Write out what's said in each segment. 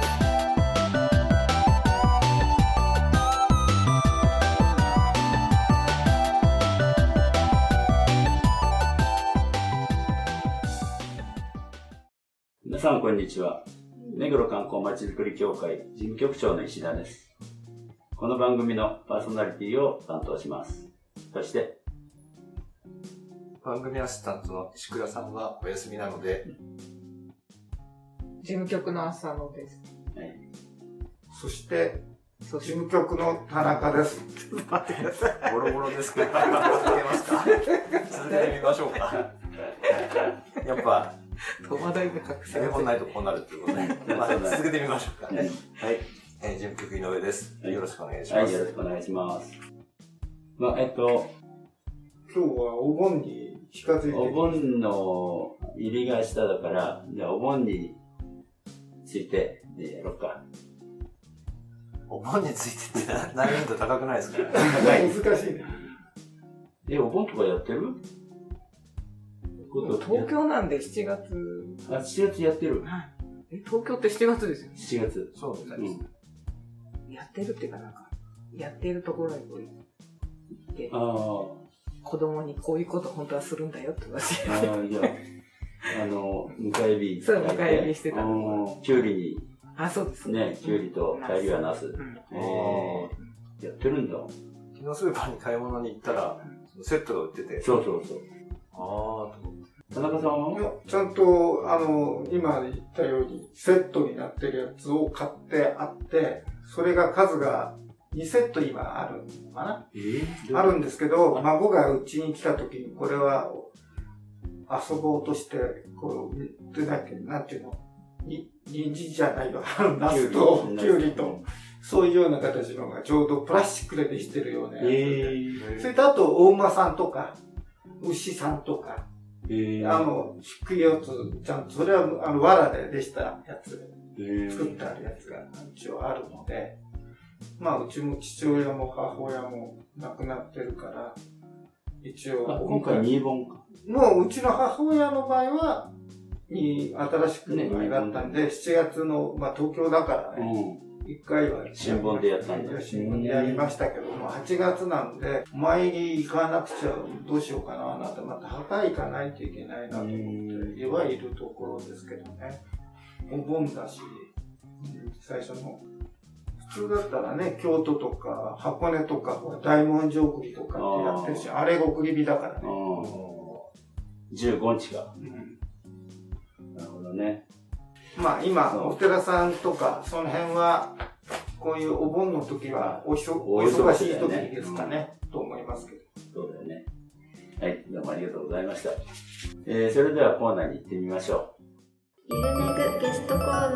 す。さんこんにちは。目黒観光まちづくり協会事務局長の石田です。この番組のパーソナリティを担当します。そして、番組アシスタントの石倉さんはお休みなので、事務局の浅野です。はいそして、そ事務局の田中です。待ってください。ボロボロですけど、続けますか？続けてみましょうか。やっぱ、戸惑いが隠せ台本まないとこうなるっていうことで、まあ、続けてみましょうか。はい。えー、事務局井上です。はいよろしくお願いしはい、ます。よろしくお願いします。まあ、えっと、今日はお盆に近づいてきお盆の入りが下だから、じゃあお盆についてでやろうか。お盆についてって難易度高くないですか？難しいね。え、お盆とかやってる？こと東京なんで7月。あ、7月やってる。え、東京って7月ですよね？7月。そうみたいです。やってるっていうかなんか、やってるところにこう行って、ああ。子供にこういうこと本当はするんだよって言われて。ああ、じゃあ、あの、迎え火。そう迎え火してたうんきゅうりあ、そうですに、ね、きゅうりと帰りはナス。うん。えー、やってるんだ。昨日スーパーに買い物に行ったら、セットが売ってて、そうそうそう。あーと。田中さんは？いやちゃんと、あの、今言ったように、セットになってるやつを買ってあって、それが数が2セット今あるのかな？えー？あるんですけど、孫がうちに来た時に、これは遊ぼうとして、こう、でなんてなんていうの、に、人参じゃないよ。ナスときゅうりキュウリと、そういうような形のがちょうどプラスチックでできてるようなやつで。えー、それとあと、大馬さんとか、牛さんとか、えー、あの、低いやつ、ちゃんと、それは、あの、藁でできたやつ、えー、作ってあるやつが一応あるので、まあ、うちも父親も母親も亡くなってるから、一応、あ今回2本か。もううちの母親の場合は、に新しくのがったんで、7月の、まあ東京だからね、う一回は。新聞でやったんだ新聞でやりましたけども、8月なんで、参り行かなくちゃどうしようかな、なんて、また墓行かないといけないなと思って、はいるところですけどね。お盆だし、うん最初の。普通だったらね、京都とか箱根とか、大文字送りとかってやってるし、あれ送り火だからね。ん。うん。15日か。なるほどね。まあ今、お寺さんとか、その辺は、こういうお盆の時はおひそ、おお忙しい時ですかね、と思いますけど。そうだよね。はい、どうもありがとうございました。えー、それではコーナーに行ってみましょゆるめぐゲストコーナ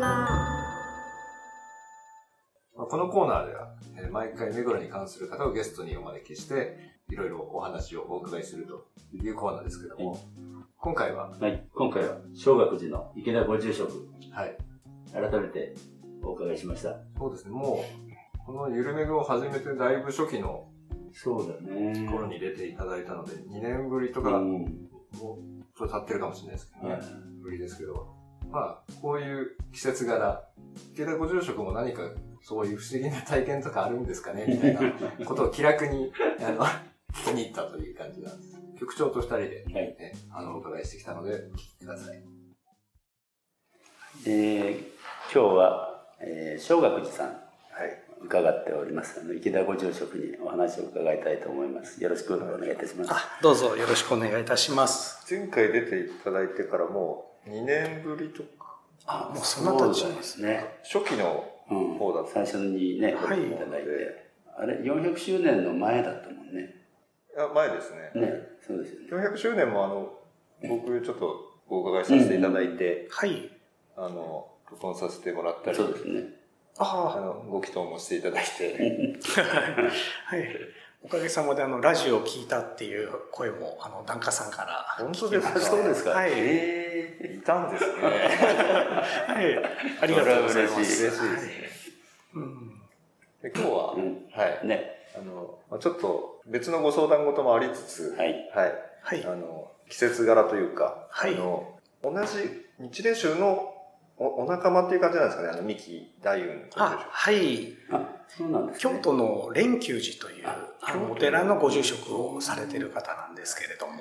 まあこのコーナーでは、えー毎回目黒に関する方をゲストにお招きして、いろいろお話をお伺いするというコーナーですけども、今回は、う。はい、今回は小学寺の池田ご住職、はい、改めてお伺いしました。そうですね、もう、このゆるめぐを始めてだいぶ初期のそうだね。頃に出ていただいたので、2年ぶりとか、うん。もうちょっと経ってるかもしれないですけどね、はいぶりですけど、まあ、こういう季節柄、池田ご住職も何かそういう不思議な体験とかあるんですかね？みたいなことを気楽に、あの、聞きに行ったという感じなんです。局長と二人で、はい。ね、あの、お伺いしてきたので、お聞きください。えー、今日は、えー、小学寺さん、はい。伺っております。あの池田ご住職にお話を伺いたいと思います。よろしくお願いいたします。あどうぞよろしくお願いいたします。前回出ていただいてからもう2年ぶりとか、あもうそんな経ちそうですね。初期のうん方だった最初にね、はい出ていただいて。あれ、400周年の前だったもんね。あ前ですねね、そうですよね。400周年もあの、僕ちょっとお伺いさせていただいて、はい。あの、録音させてもらったり、そうですね。ああの、ご祈祷もしていただいて、あ、はい。おかげさまであのラジオを聞いたっていう声もあの檀家さんから本当ですか？そうですか？はいえいたんですね。はいありがとうございます嬉しい嬉しいですね。うんで今日は、うんはい。ーね。あの、まあちょっと別のご相談事もありつつ、はい。はい。はいあの、季節柄というか、はいあの、同じ日蓮宗のおお仲間っていう感じなんですかね、あの、三木大雲とあはいあ、そうなんですね。京都の蓮久寺というああのお寺のご住職をされてる方なんですけれども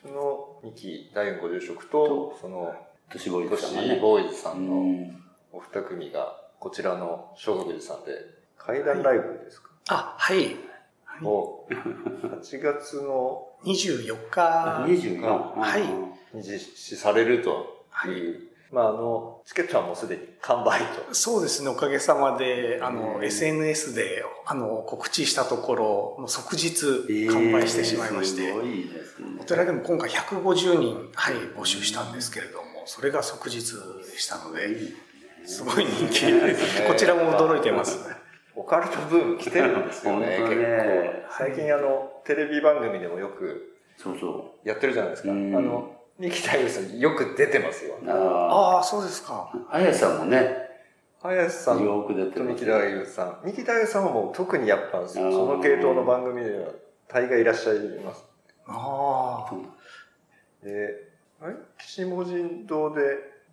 その三木大雲ご住職と、その、都市ボーイ都ズさんがね。市ボーイズさうんのん。お二組が、こちらの小学寺さんで、怪談ライブですか、あはい。を、8月の24日。24。はい。に実施されると。い。う、まあ、あの、チケットはもうすでに完売と。そうですね、おかげさまで、あの、うん SNS で、あの、告知したところ、もう即日完売してしまいまして、えーすごいですね。お寺でも今回150人、はい、募集したんですけれども、それが即日でしたので、すごい人気です。ね。こちらも驚いてます。オカルトブーム来てるんですよね、本当結ね構。最近あの、テレビ番組でもよくそうそやってるじゃないですか。あうんの、三木大夫さんよく出てますよ。う。あああ、そうですか。あ、綾さんもね、林さんよく出てと三木ますね。大夫さん。三木大夫さんはもう特にやっぱ、その系統の番組では大概いらっしゃいます。ああ。で、あれ？岸本神堂で、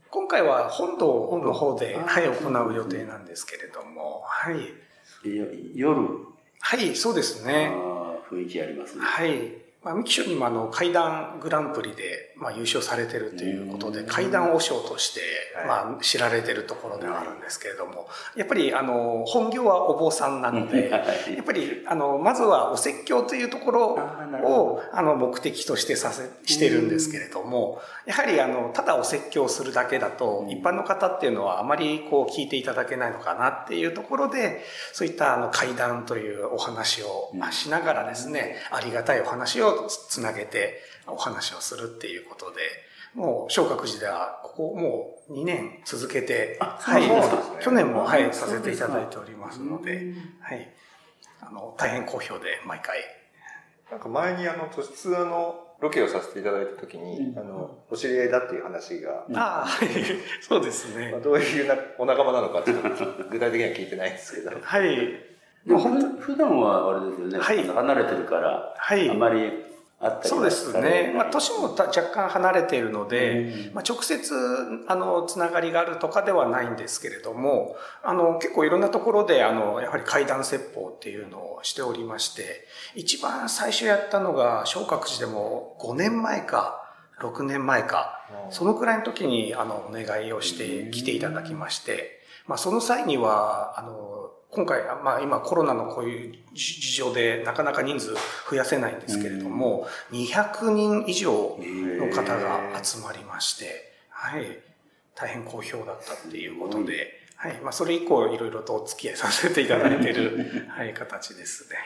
今回は本堂の方で、本堂はい、行う予定なんですけれども、はい。よ夜、はい、そうですね。雰囲気ありますね。はい。まあ、ミキショにもあの、階段グランプリで、まあ、優勝されてるということで、うん。階段王将として、はい。まあ、知られてるところではあるんですけれども、やっぱり、あの、本業はお坊さんなので、やっぱり、あの、まずはお説教というところを、あの、目的としてさせ、してるんですけれども、やはり、あの、ただお説教するだけだとう、ん。一般の方っていうのはあまりこう聞いていただけないのかなっていうところで、そういったあの階段というお話をまあしながらですね、ありがたいお話をつなげてお話をするっていうことで、もう昇格寺ではここもう2年続けて、はい去年もはいあさせていただいておりますので、うんはい。あの、大変好評で毎回。なんか前にあの、都市ツアーのロケをさせていただいたときに、うんあの、お知り合いだっていう話が、うんああ、はい。そうですねまあ、。どういうなお仲間なのかちょっと具体的には聞いてないんですけど。はい。普段はあれですよね、はい。離れてるから、はい。あまり会ったりはそうですね。まあ、年もた若干離れているので、うん。まあ、直接、あの、つながりがあるとかではないんですけれども、あの、結構いろんなところで、あの、やはり階段説法っていうのをしておりまして、一番最初やったのが、昇格寺でも5年前か、6年前か、そのくらいの時に、あの、お願いをして来ていただきまして、まあ、その際には、あの、今回、まあ、今コロナのこういう事情でなかなか人数増やせないんですけれども、200人以上の方が集まりまして、はい、大変好評だったっていうことで、はい、まあ、それ以降いろいろとお付き合いさせていただいている、はい、形ですね。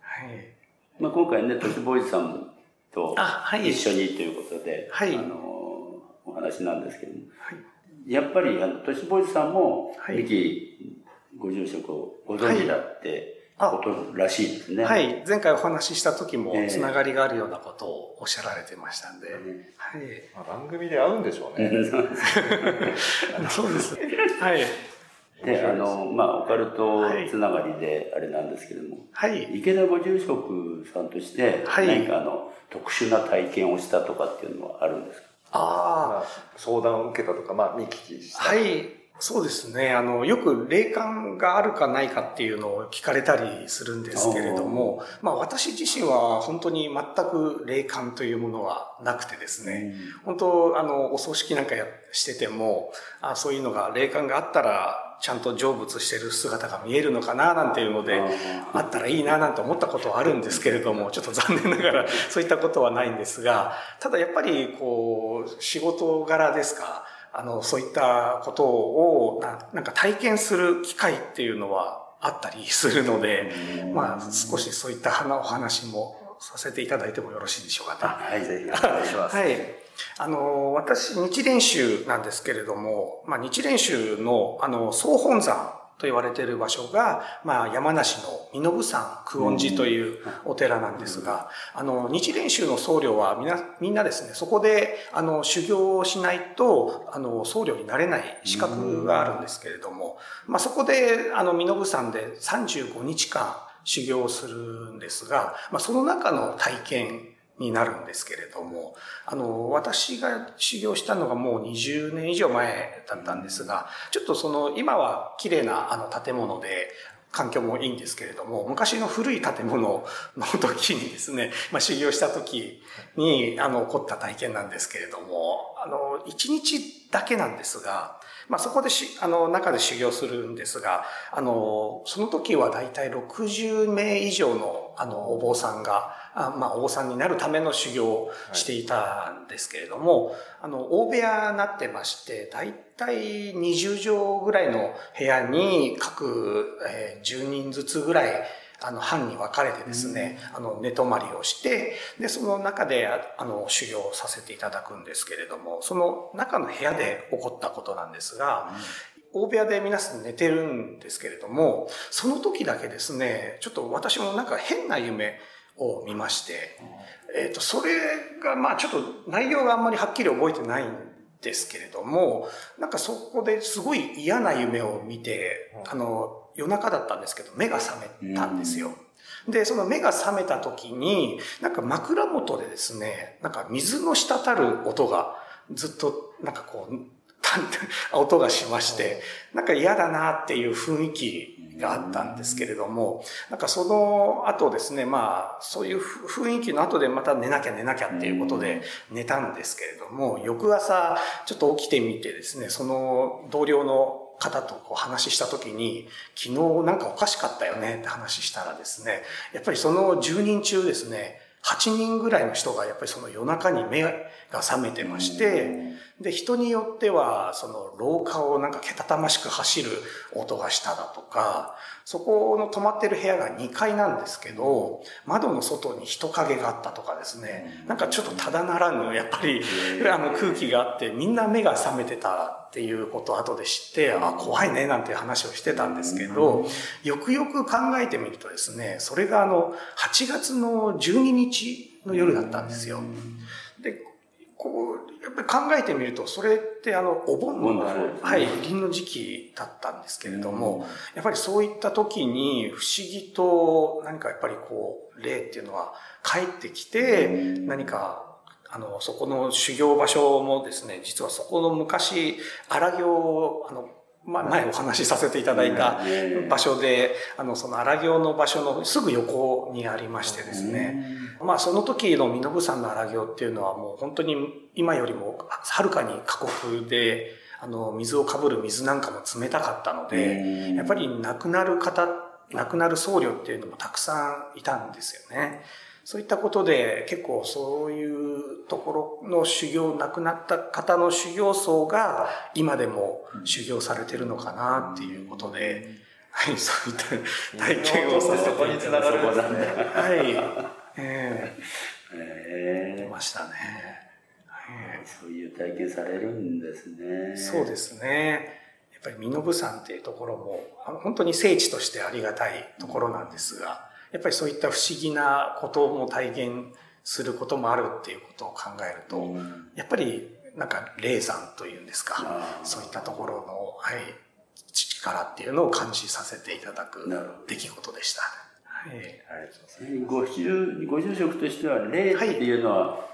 はい。まあ、今回ね、都市ボーイズさんとあ、はい。一緒にということで、はいあのお話なんですけども、はいやっぱりあの都市ボーイズさんも、はいミキご住職をご存知だってあことらしいですね。はい。前回お話しした時もええつながりがあるようなことをおっしゃられてましたんで、ねはい。まあ、番組で会うんでしょうね。そうです。はい。で、あの、まあ、オカルトつながりであれなんですけども、はい。池田ご住職さんとして、はい何かあの、特殊な体験をしたとかっていうのはあるんですか？ああ、相談を受けたとか、まあ、見聞きした。はい。そうですね。あの、よく霊感があるかないかっていうのを聞かれたりするんですけれども、まあ私自身は本当に全く霊感というものはなくてですね、本当、あの、お葬式なんかやしてても、あそういうのが霊感があったら、ちゃんと成仏してる姿が見えるのかななんていうので、あったらいいななんて思ったことはあるんですけれども、ちょっと残念ながらそういったことはないんですが、ただやっぱりこう、仕事柄ですか、あの、そういったことをななんか体験する機会っていうのはあったりするので、まあ少しそういったお話もさせていただいてもよろしいでしょうかね。はい、ぜひお願いします。はい。あの、私、日蓮宗なんですけれども、まあ、日蓮宗の、あの、総本山と言われている場所が、まあ、山梨の身延山久遠寺というお寺なんですが、あの、日蓮宗の僧侶はみんな、みんなですね、そこで、あの、修行をしないと、あの、僧侶になれない資格があるんですけれども、まあ、そこで、あの、身延山で35日間修行をするんですが、まあ、その中の体験になるんですけれども、あの、私が修行したのがもう20年以上前だったんですが、ちょっとその、今は綺麗なあの建物で、環境もいいんですけれども、昔の古い建物の時にですね、まあ修行した時に、あの、起こった体験なんですけれども、あの、1日だけなんですが、まあそこでし、あの、中で修行するんですが、あの、その時はだいたい60名以上の、あの、お坊さんが、あまあ、お坊さんになるための修行をしていたんですけれども、はい、あの、大部屋になってまして、だいたい20畳ぐらいの部屋に各、えー、10人ずつぐらい、あの、班に分かれてですね、あの、寝泊まりをして、で、その中で、あの、修行させていただくんですけれども、その中の部屋で起こったことなんですが、大部屋で皆さん寝てるんですけれども、その時だけですね、ちょっと私もなんか変な夢、を見まして、えっ、ー、と、それが、まあちょっと内容があんまりはっきり覚えてないんですけれども、なんかそこですごい嫌な夢を見て、あの、夜中だったんですけど、目が覚めたんですよ。で、その目が覚めた時に、なんか枕元でですね、なんか水の滴る音がずっと、なんかこう、音がしまして、なんか嫌だなっていう雰囲気があったんですけれども、なんかその後ですね、まあ、そういう雰囲気の後でまた寝なきゃ寝なきゃっていうことで寝たんですけれども、翌朝ちょっと起きてみてですね、その同僚の方とこう話した時に、昨日なんかおかしかったよねって話したらですね、やっぱりその10人中ですね、8人ぐらいの人がやっぱりその夜中に目が覚めてまして、で、人によっては、その廊下をなんかけたたましく走る音がしただとか、そこの泊まってる部屋が2階なんですけど、窓の外に人影があったとかですね、なんかちょっとただならぬ、やっぱり、あの空気があって、みんな目が覚めてたっていうことを後で知って、あ、怖いね、なんていう話をしてたんですけど、よくよく考えてみるとですね、それがあの、8月の12日の夜だったんですよ。で、こう、やっぱり考えてみると、それってあの、お盆の、はい、臨の時期だったんですけれども、やっぱりそういった時に不思議と何かやっぱりこう、霊っていうのは帰ってきて、何かあの、そこの修行場所もですね、実はそこの昔、荒行、あの、ま、前お話しさせていただいた場所で、あの、その荒行の場所のすぐ横にありましてですね、まあその時の身延山の荒行っていうのはもう本当に今よりもはるかに過酷で、あの、水をかぶる水なんかも冷たかったので、やっぱり亡くなる方、亡くなる僧侶っていうのもたくさんいたんですよね。そういったことで結構そういうところの修行、亡くなった方の修行層が今でも修行されてるのかなっていうことで、はい、そういった体験をさせていただきまはい。ええー。ましたね。そういう体験されるんですね。そうですね。やっぱり身延山っていうところも、本当に聖地としてありがたいところなんですが、やっぱりそういった不思議なことも体験することもあるっていうことを考えると、うん、やっぱりなんか霊山というんですか、そういったところの、はい、力っていうのを感じさせていただく出来事でした。はい。ありがとうございます。ご住、ご住職としては、霊っていうのは、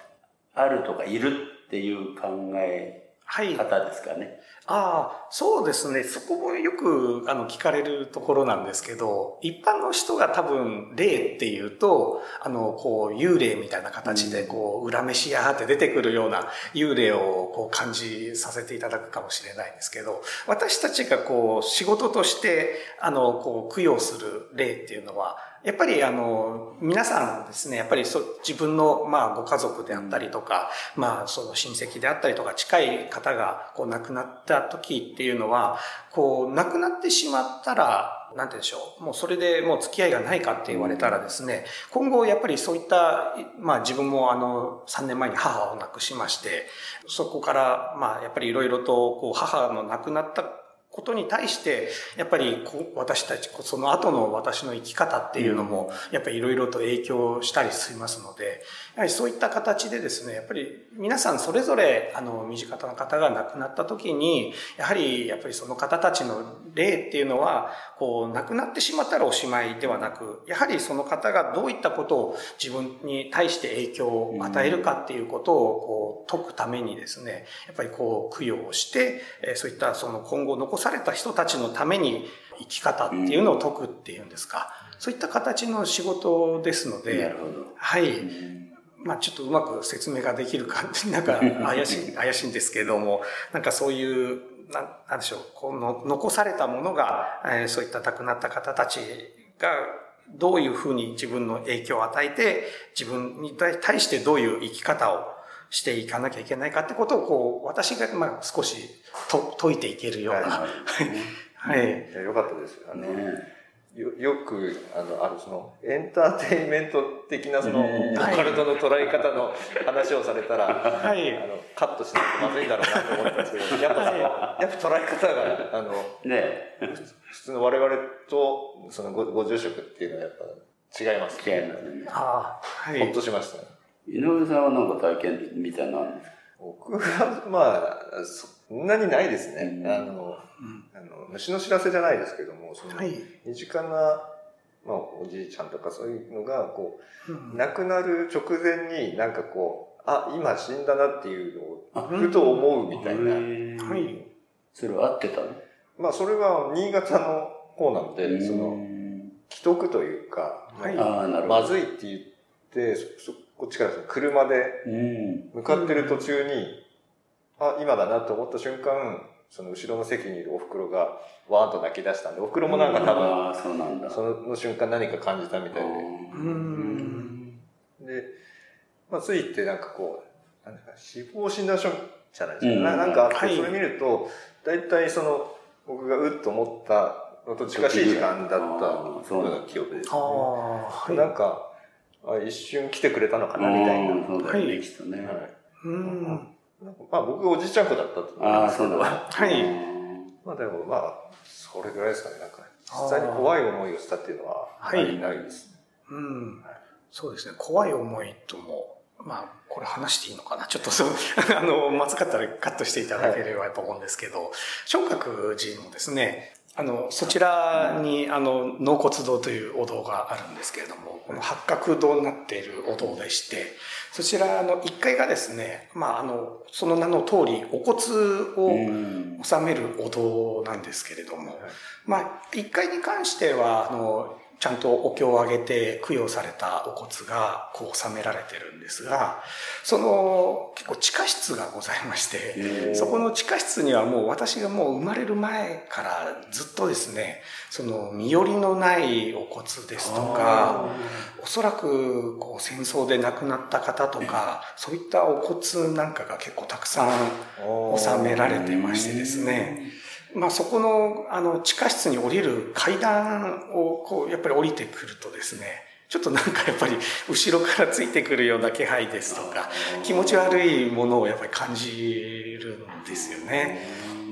あるとかいるっていう考え方ですかね。はいああ、そうですね。そこもよくあの聞かれるところなんですけど、一般の人が多分霊っていうと、あの、こう、幽霊みたいな形で、こう、裏飯屋って出てくるような幽霊をこう感じさせていただくかもしれないんですけど、私たちがこう、仕事として、あの、こう、供養する霊っていうのは、やっぱりあの、皆さんですね、やっぱりそ自分のまあご家族であったりとか、まあその親戚であったりとか近い方がこう亡くなった時っていうのは、こう亡くなってしまったら、なんて言うんでしょう。もうそれでもう付き合いがないかって言われたらですね、今後やっぱりそういった、まあ自分もあの3年前に母を亡くしまして、そこからまあやっぱりいろいろとこう母の亡くなったことに対して、やっぱりこ私たち、その後の私の生き方っていうのも、やっぱりいろいろと影響したりしますので、やはりそういった形でですね、やっぱり皆さんそれぞれ、あの、身近な方が亡くなった時に、やはり、やっぱりその方たちの霊っていうのは、こう、亡くなってしまったらおしまいではなく、やはりその方がどういったことを自分に対して影響を与えるかっていうことを、こう、解くためにですね、やっぱりこう、供養をして、えーそういったその今後残された人たちのために生き方っていうのを解くっていうんですか、そういった形の仕事ですので。はい。うんまあちょっとうまく説明ができるか、なんか怪しい、怪しいんですけれども、なんかそういう、なんなんでしょう、この残されたものが、えーそういった亡くなった方たちが、どういうふうに自分の影響を与えて、自分に対してどういう生き方をしていかなきゃいけないかってことを、こう、私が、まあ少しと解いていけるような、は はい。いやよかったです。あい。の、ねよよくあのあるそのエンターテインメント的なそのうんオカルトの捉え方の話をされたら、はいあのカットしないとまずいんだろうなと思ったんですけど、やっぱその、やっぱ捉え方があのね普通の我々とそのごご住職っていうのはやっぱ違います。違いますね。ああ、はほっい。としましたね。井上さんはなんか体験みたいなのあるんですか？僕はまあそんなにないですね。うんあのあの虫の知らせじゃないですけども、そのはい。身近なまあ、おじいちゃんとかそういうのがこううん亡くなる直前になんかこう、あ、今死んだなっていうのをあふと思うみたいな。はい。それは合ってたの？まあそれは新潟の方なので、その、既得というか、はいああ、なるほど。まずいって言って、そそこっちからその車でうん。向かってる途中に、あ、今だなと思った瞬間、その後ろの席にいるお袋がわーんと泣き出したんで、お袋もなんか多分、そうなんだ。その瞬間何か感じたみたいで。うん。で、まあ、ついてなんかこう、なんだか死亡診断書じゃないですか。うんななんかあって、はいそれ見ると、大体その、僕がうっと思ったのと近しい時間だったような記憶です、ああ、はい。なんか、あ一瞬来てくれたのかなみたいな。うんそうだよね、はいきっとね。はいうん。まあ僕がおじいちゃん子だったと思うんああ、ですけど。はいうんまあでもまあ、それぐらいですかね。なんか、実際に怖い思いをしたっていうのは、はいないですね。うん。そうですね。怖い思いとも、まあ、これ話していいのかなちょっとそう、あの、まずかったらカットしていただければと思うんですけど、小覚寺のですね、あの、そちらに、あの、納骨堂というお堂があるんですけれども、この八角堂になっているお堂でして、そちらの1階がですね、まあ、あの、その名の通り、お骨をうん。収めるお堂なんですけれども、まあ、1階に関しては、あの、ちゃんとお経をあげて供養されたお骨がこう収められてるんですが、その結構地下室がございまして、そこの地下室にはもう私がもう生まれる前からずっとですね、その身寄りのないお骨ですとか、おそらくこう戦争で亡くなった方とか、そういったお骨なんかが結構たくさん収められてましてですね、まあそこのあの地下室に降りる階段をこうやっぱり降りてくるとですね、ちょっとなんかやっぱり後ろからついてくるような気配ですとか、気持ち悪いものをやっぱり感じるんですよね。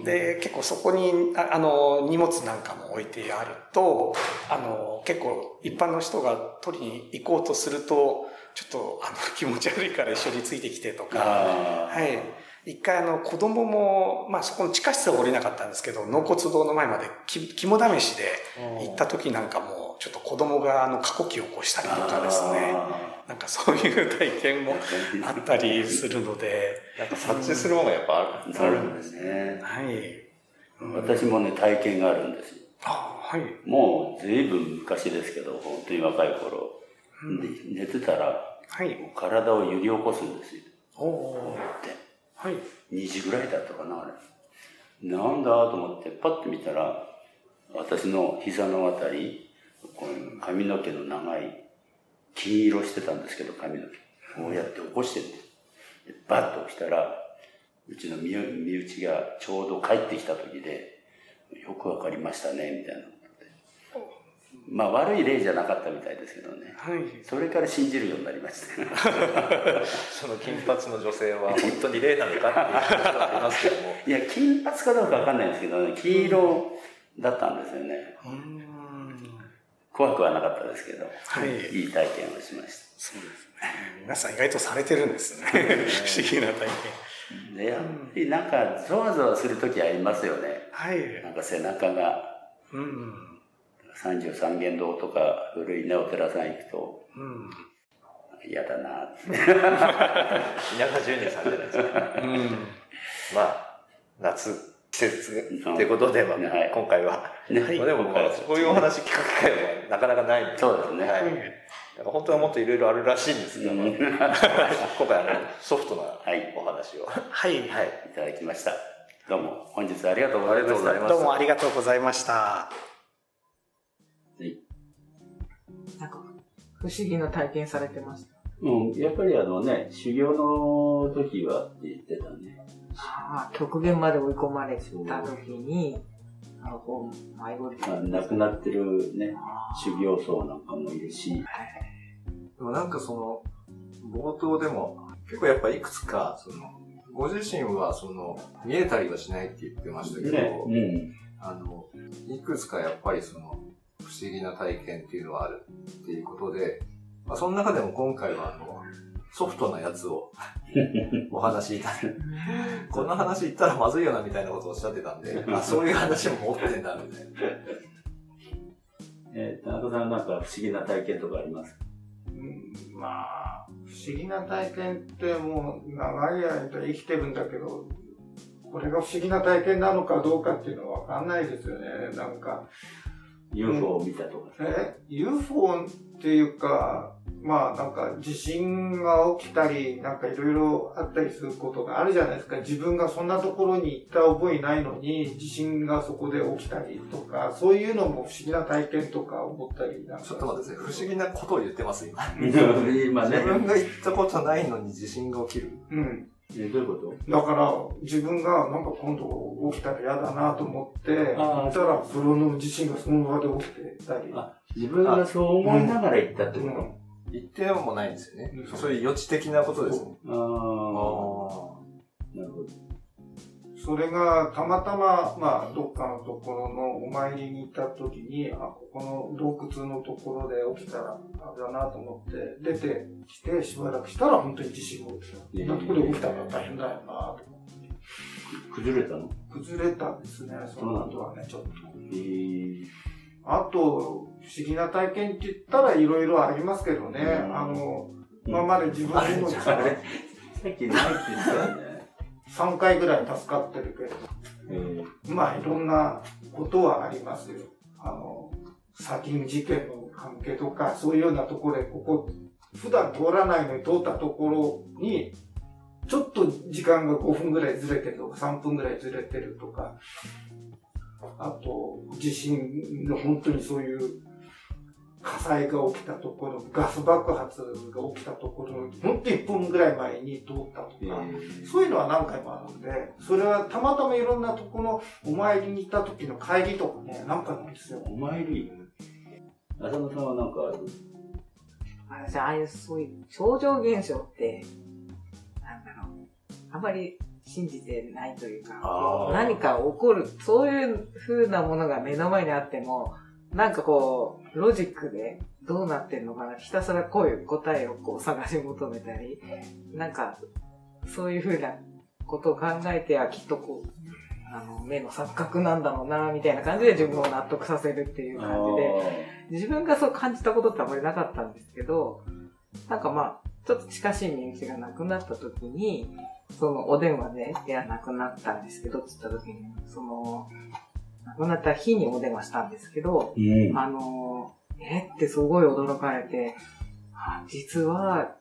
で、結構そこにああの荷物なんかも置いてあると、あの結構一般の人が取りに行こうとすると、ちょっとあの気持ち悪いから一緒についてきてとか、あはい。一回あの子供も、まあそこの地下室は降りなかったんですけど、納骨堂の前までき肝試しで行った時なんかも、ちょっと子供があの過呼吸を起こしたりとかですね、なんかそういう体験もあったりするので、なんか察知するものがやっぱある。んですね。はい。私もね、体験があるんですよ。あはい。もう随分昔ですけど、本当に若い頃。で寝てたら、はい。体を揺り起こすんですよ。おおではい。2時ぐらいだったかな、あれ。なんだと思って、パッと見たら、私の膝のあたり、この髪の毛の長い、金色してたんですけど、髪の毛。こうやって起こしてるんです。バッと起きたら、うちの身内がちょうど帰ってきた時で、よくわかりましたね、みたいな。まあ悪い例じゃなかったみたいですけどね。はい。それから信じるようになりました。その金髪の女性は 本当に霊なのかっていうことはありますけども。いや、金髪かどうかわかんないんですけどね、黄色だったんですよね。うーん。怖くはなかったですけど、はいいい体験をしましそうですね。皆さん意外とされてるんですね。不思議な体験。た。で、やっぱりなんか、ゾワゾワするときありますよね。はい。なんか背中が、うん。三十三間堂とか古いね、お寺さん行くと、うん。嫌だなって。稲川淳二さんじゃないですか。うん。まあ、夏、季節ってことでは、はい今回は。ねまあでも、まあ、そういうお話聞く機会はなかなかないんで。そうですねはい。だから本当はもっといろいろあるらしいんですが、うん 今回あのソフトなはいお話を。はい。はい。いただきました。どうも、本日。ありがとうございましたどうもありがとうございました。不思議な体験されてました。うん、やっぱりあのね、修行の時はって言ってたね。ああ、極限まで追い込まれた時に、あの、こう、迷子まあ、亡くなってるね、修行僧なんかもいるし、でもなんかその、冒頭でも、結構やっぱいくつか、その、ご自身はその、見えたりはしないって言ってましたけど、ね、うん。あの、いくつかやっぱりその、不思議な体験っていうのはあるっていうことで、まあ、その中でも今回はあの、ソフトなやつを お話しいただいて、こんな話言ったらまずいよなみたいなことをおっしゃってたんで、あそういう話も持ってんだみたいな。えー、田中さんなんか不思議な体験とかありますうんまあ、不思議な体験ってもう長い間生きてるんだけど、これが不思議な体験なのかどうかっていうのはわかんないですよね。なんか、?UFO を見たとか。え ?UFO っていうか、まあなんか地震が起きたり、なんかいろいろあったりすることがあるじゃないですか。自分がそんなところに行った覚えないのに、地震がそこで起きたりとか、そういうのも不思議な体験とか思ったりなんか。ちょっと待ってください。不思議なことを言ってます、今。今ね自。分が言ったことないのに地震が起きる。うん。えどういうこと？だから、自分がなんか今度起きたら嫌だなと思って、行ったら風呂の地震がその場で起きてたり。あ自分がそう思いながら行ったってこと、うん言ってもないんですよねう。んそういう予知的なことですね。ああ。それがたまたま、まあ、どっかのところのお参りに行った時に、あ、ここの洞窟のところで起きたら、あれだなと思って、出てきて、しばらくしたら本当に地震が起きた。んなところで起きたら大変だよなと思って。崩れたの？崩れたんですね、その後はね、ちょっと。えー、あと、不思議な体験って言ったらいろいろありますけどね、うんあの、今まで自分のさっきないって言ってたよね。3回ぐらい助かってるけど、えーまあいろんなことはありますよ。あの、砂金事件の関係とか、そういうようなところで、ここ、普段通らないのに通ったところに、ちょっと時間が5分ぐらいずれてるとか、3分ぐらいずれてるとか、あと、地震の本当にそういう火災が起きたところ、ガス爆発が起きたところの、本当に1分ぐらい前に通ったとか、えー。そういうのは何回もあるんで、それはたまたまいろんなとこのお参りに行った時の帰りとかね、何回もあるんですよ。お参り。浅野さんはなんかある？私、ああいう、そういう超常現象って、なんだろう、あまり信じてないというか何か起こる、そういう風なものが目の前にあっても、なんかこう、ロジックでどうなってんのかな、ひたすらこういう答えをこう探し求めたり、なんか、そういう風なことを考えてはきっとこう、あの、目の錯覚なんだろうな、みたいな感じで自分を納得させるっていう感じで、自分がそう感じたことってあまりなかったんですけど、なんかまあ、ちょっと近しい身内が亡くなった時に、そのお電話で、いや、亡くなったんですけど、つった時に、その、亡くなった日にお電話したんですけど、うん。あの、え？ってすごい驚かれて、あ実は、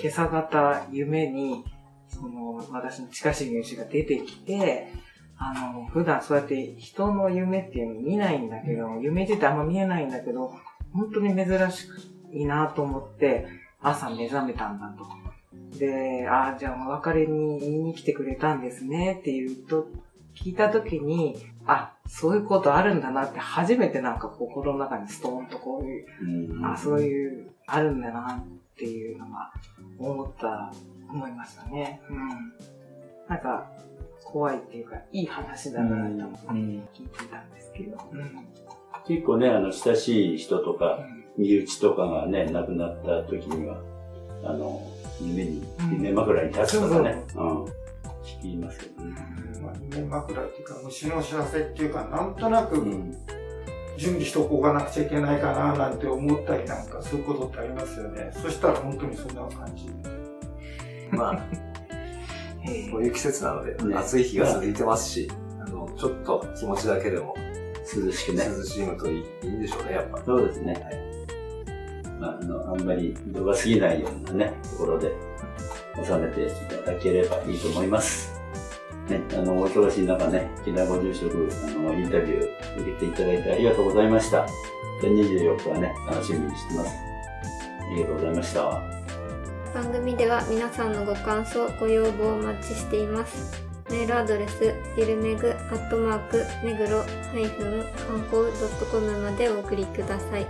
今朝方夢に、その、私の近しい身内が出てきて、あの、普段そうやって人の夢っていうの見ないんだけど、夢自体あんま見えないんだけど、本当に珍しいなと思って、朝目覚めたんだと。で、ああ、じゃあお別れに言いに来てくれたんですねって言うと、聞いた時に、あ、そういうことあるんだなって初めてなんか心の中にストーンとこういう、うんあ、そういう、あるんだなっていうのが思った、思いましたね。うん。なんか、怖いっていうか、いい話だなと思って聞いてたんですけど。うん。結構ね、あの、親しい人とか、身内とかがね、亡くなった時には、あの、夢に、うん夢枕に立つとかね、うん、聞きますよね。まあ、夢枕っていうか、虫の知らせっていうか、なんとなくうん。準備しておかなくちゃいけないかななんて思ったりなんか、そういうことってありますよね。そしたら本当にそんな感じ。まあ、えこういう季節なので、ね暑い日が続いてますし、あの、ちょっと気持ちだけでも涼しくね。涼しむといいいいんでしょうね、やっぱ。そうですね。まあ、あの、あんまり度が過ぎないようなね、ところで収めていただければいいと思います。ね、あの、お忙しい中ね、木田ご住職、あの、インタビュー受けていただいてありがとうございました。で24日はね、楽しみにしてます。ありがとうございました。番組では皆さんのご感想、ご要望をお待ちしています。メールアドレス、ビルメグアットマーク、目黒観光 .com までお送りください。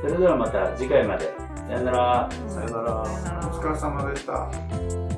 それではまた次回まで。さよなら。さよなら。さよならお疲れ様でした。